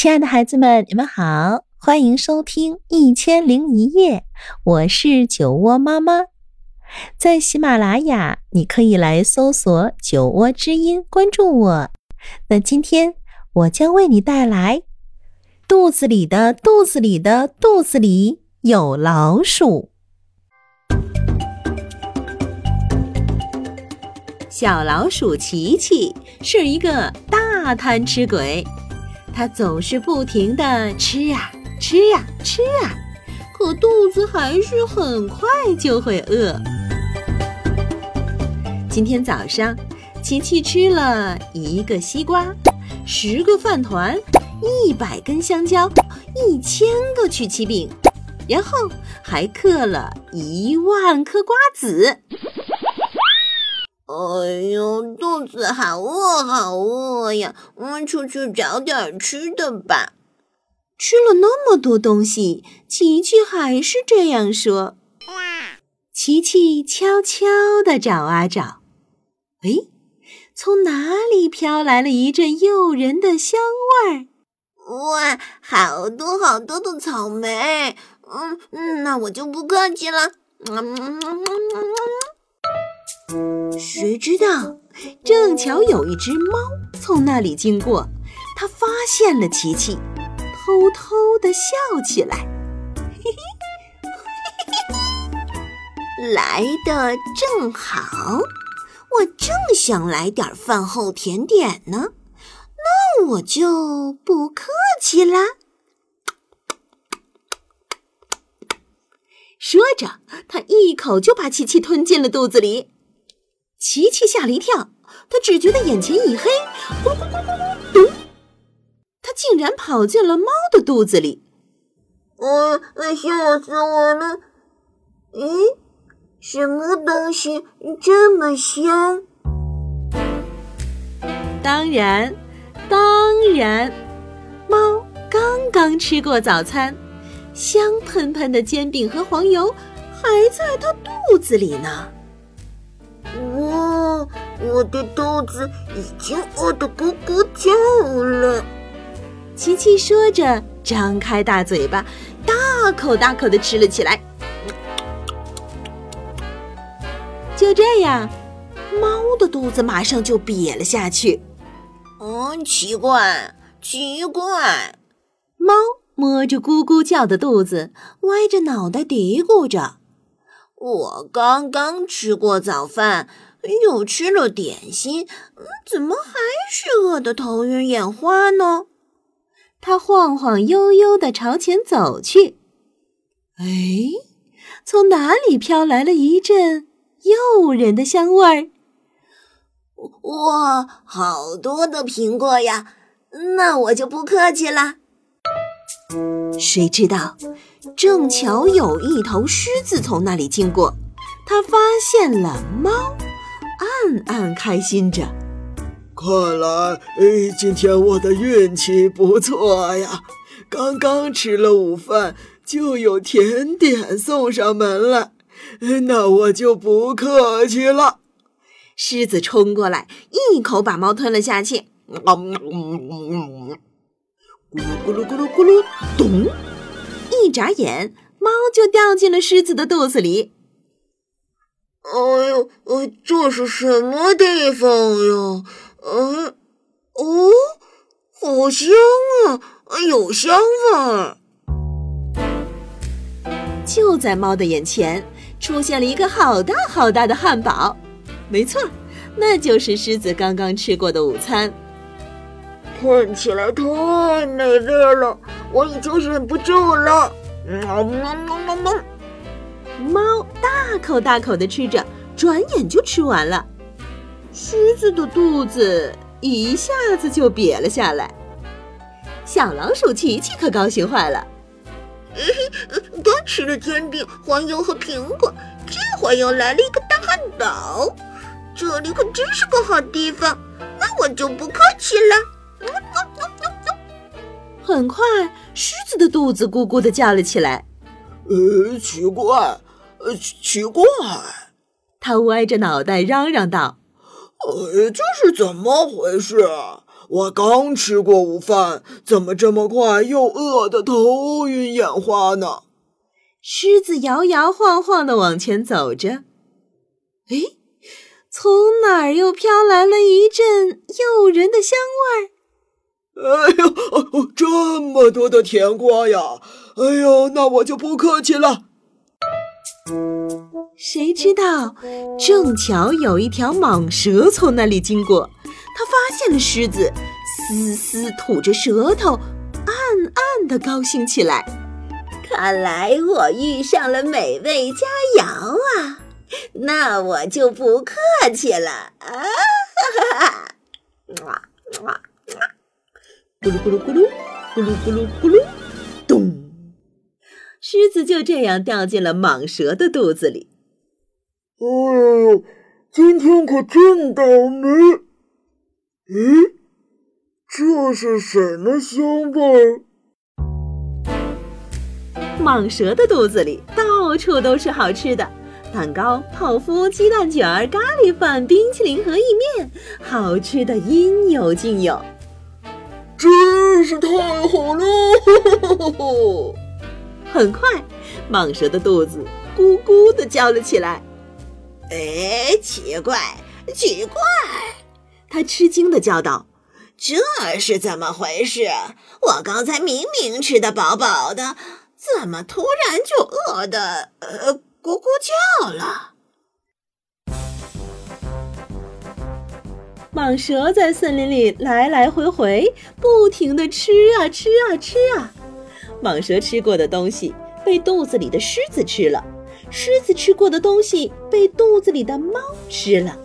亲爱的孩子们，你们好，欢迎收听《一千零一夜》，我是酒窝妈妈。在喜马拉雅，你可以来搜索“酒窝之音”，关注我。那今天我将为你带来：肚子里的肚子里的肚子里有老鼠。小老鼠琪琪是一个大贪吃鬼。它总是不停地吃呀吃呀吃啊，可肚子还是很快就会饿。今天早上，琪琪吃了一个西瓜，十个饭团，一百根香蕉，一千个曲奇饼，然后还嗑了一万颗瓜子。哎呦，肚子好饿，好饿呀！我们出去找点吃的吧。吃了那么多东西，琪琪还是这样说。琪琪悄悄地找啊找，哎，从哪里飘来了一阵诱人的香味儿？哇，好多好多的草莓！嗯，那我就不客气了。谁知道，正巧有一只猫从那里经过，它发现了琪琪，偷偷的笑起来，嘿嘿，嘿嘿，来的正好，我正想来点饭后甜点呢，那我就不客气啦。说着，他一口就把琪琪吞进了肚子里。琪琪吓了一跳，他只觉得眼前一黑，咕咕咕咕咕，咚！他竟然跑进了猫的肚子里。我，吓死我了！咦，什么东西这么香？当然，当然，猫刚刚吃过早餐，香喷喷的煎饼和黄油还在它肚子里呢。哇，我的肚子已经饿得咕咕叫了。琪琪说着，张开大嘴巴，大口大口的吃了起来。就这样，猫的肚子马上就瘪了下去。嗯，奇怪，奇怪。猫摸着咕咕叫的肚子，歪着脑袋嘀咕着。我刚刚吃过早饭，又吃了点心，怎么还是饿得头晕眼花呢？他晃晃悠悠地朝前走去。哎，从哪里飘来了一阵诱人的香味儿？哇，好多的苹果呀！那我就不客气了。谁知道？正巧有一头狮子从那里经过，它发现了猫，暗暗开心着。看来，哎，今天我的运气不错呀！刚刚吃了午饭，就有甜点送上门来，那我就不客气了。狮子冲过来，一口把猫吞了下去。咕噜咕噜咕噜咕噜，咚！一眨眼，猫就掉进了狮子的肚子里。哎呦，呃，这是什么地方呀？呃，哦，好香啊，有香味儿。就在猫的眼前，出现了一个好大好大的汉堡。没错，那就是狮子刚刚吃过的午餐。看起来太美味了，我已经忍不住了。喵喵喵喵喵！猫大口大口的吃着，转眼就吃完了。狮子的肚子一下子就瘪了下来。小老鼠琪琪可高兴坏了。刚吃了煎饼、黄油和苹果，这会又来了一个大汉堡，这里可真是个好地方。那我就不客气了。很快，狮子的肚子咕咕的叫了起来。呃，奇怪，呃，奇怪！他歪着脑袋嚷嚷道：“呃，这是怎么回事？我刚吃过午饭，怎么这么快又饿得头晕眼花呢？狮子摇摇晃晃的往前走着，哎，从哪儿又飘来了一阵诱人的香味儿？哎呦，这么多的甜瓜呀！哎呦，那我就不客气了。谁知道，正巧有一条蟒蛇从那里经过，它发现了狮子，嘶嘶吐着舌头，暗暗的高兴起来。看来我遇上了美味佳肴啊！那我就不客气了啊！哈哈哈！哇哇！咕噜咕噜咕噜，咕噜咕噜咕噜，狮子就这样掉进了蟒蛇的肚子里。哎呦，今天可真倒霉！咦，这是什么香味儿？蟒蛇的肚子里到处都是好吃的，蛋糕、泡芙、鸡蛋卷、咖喱饭、冰淇淋和意面，好吃的应有尽有。真是太好了！很快，蟒蛇的肚子咕咕地叫了起来。哎，奇怪，奇怪！它吃惊地叫道：“这是怎么回事？我刚才明明吃得饱饱的，怎么突然就饿得呃咕咕叫了？”蟒蛇在森林里来来回回，不停地吃啊吃啊吃啊。蟒蛇吃过的东西被肚子里的狮子吃了，狮子吃过的东西被肚子里的猫吃了，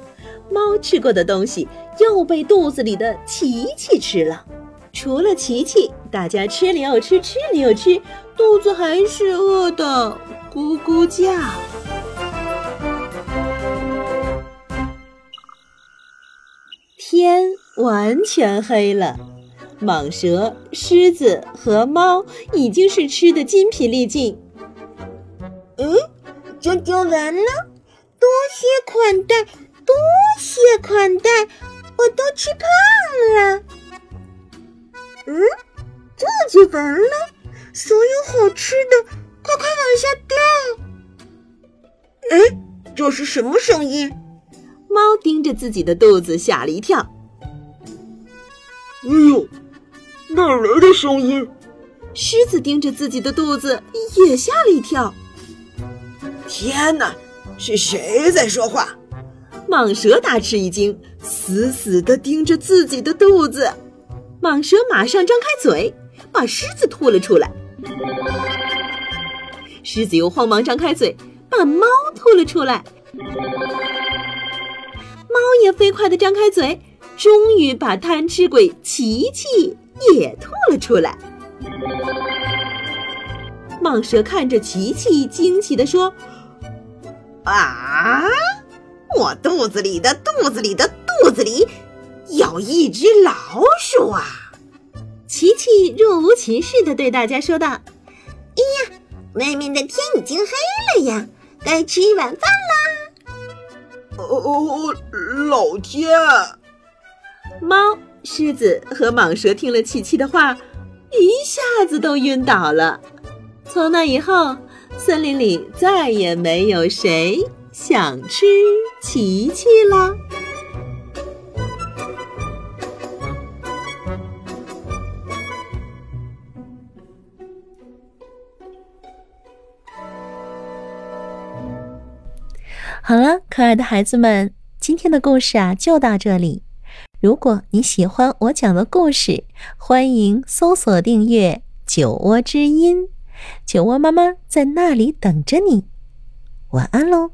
猫吃过的东西又被肚子里的琪琪吃了。除了琪琪，大家吃了又吃，吃了又吃，肚子还是饿的咕咕叫。天完全黑了，蟒蛇、狮子和猫已经是吃的筋疲力尽。嗯，这就完了？多谢款待，多谢款待，我都吃胖了。嗯，这就完了？所有好吃的，快快往下掉！哎，这是什么声音？猫盯着自己的肚子，吓了一跳。哎呦，哪来的声音？狮子盯着自己的肚子，也吓了一跳。天哪，是谁在说话？蟒蛇大吃一惊，死死地盯着自己的肚子。蟒蛇马上张开嘴，把狮子吐了出来。狮子又慌忙张开嘴，把猫吐了出来。猫也飞快地张开嘴，终于把贪吃鬼琪琪也吐了出来。蟒蛇看着琪琪，惊奇地说：“啊，我肚子里的肚子里的肚子里有一只老鼠啊！”琪琪若无其事地对大家说道：“哎呀，外面的天已经黑了呀，该吃晚饭啦。”哦，老天！猫、狮子和蟒蛇听了琪琪的话，一下子都晕倒了。从那以后，森林里再也没有谁想吃琪琪了。好了，可爱的孩子们，今天的故事啊就到这里。如果你喜欢我讲的故事，欢迎搜索订阅“酒窝之音”，酒窝妈妈在那里等着你。晚安喽。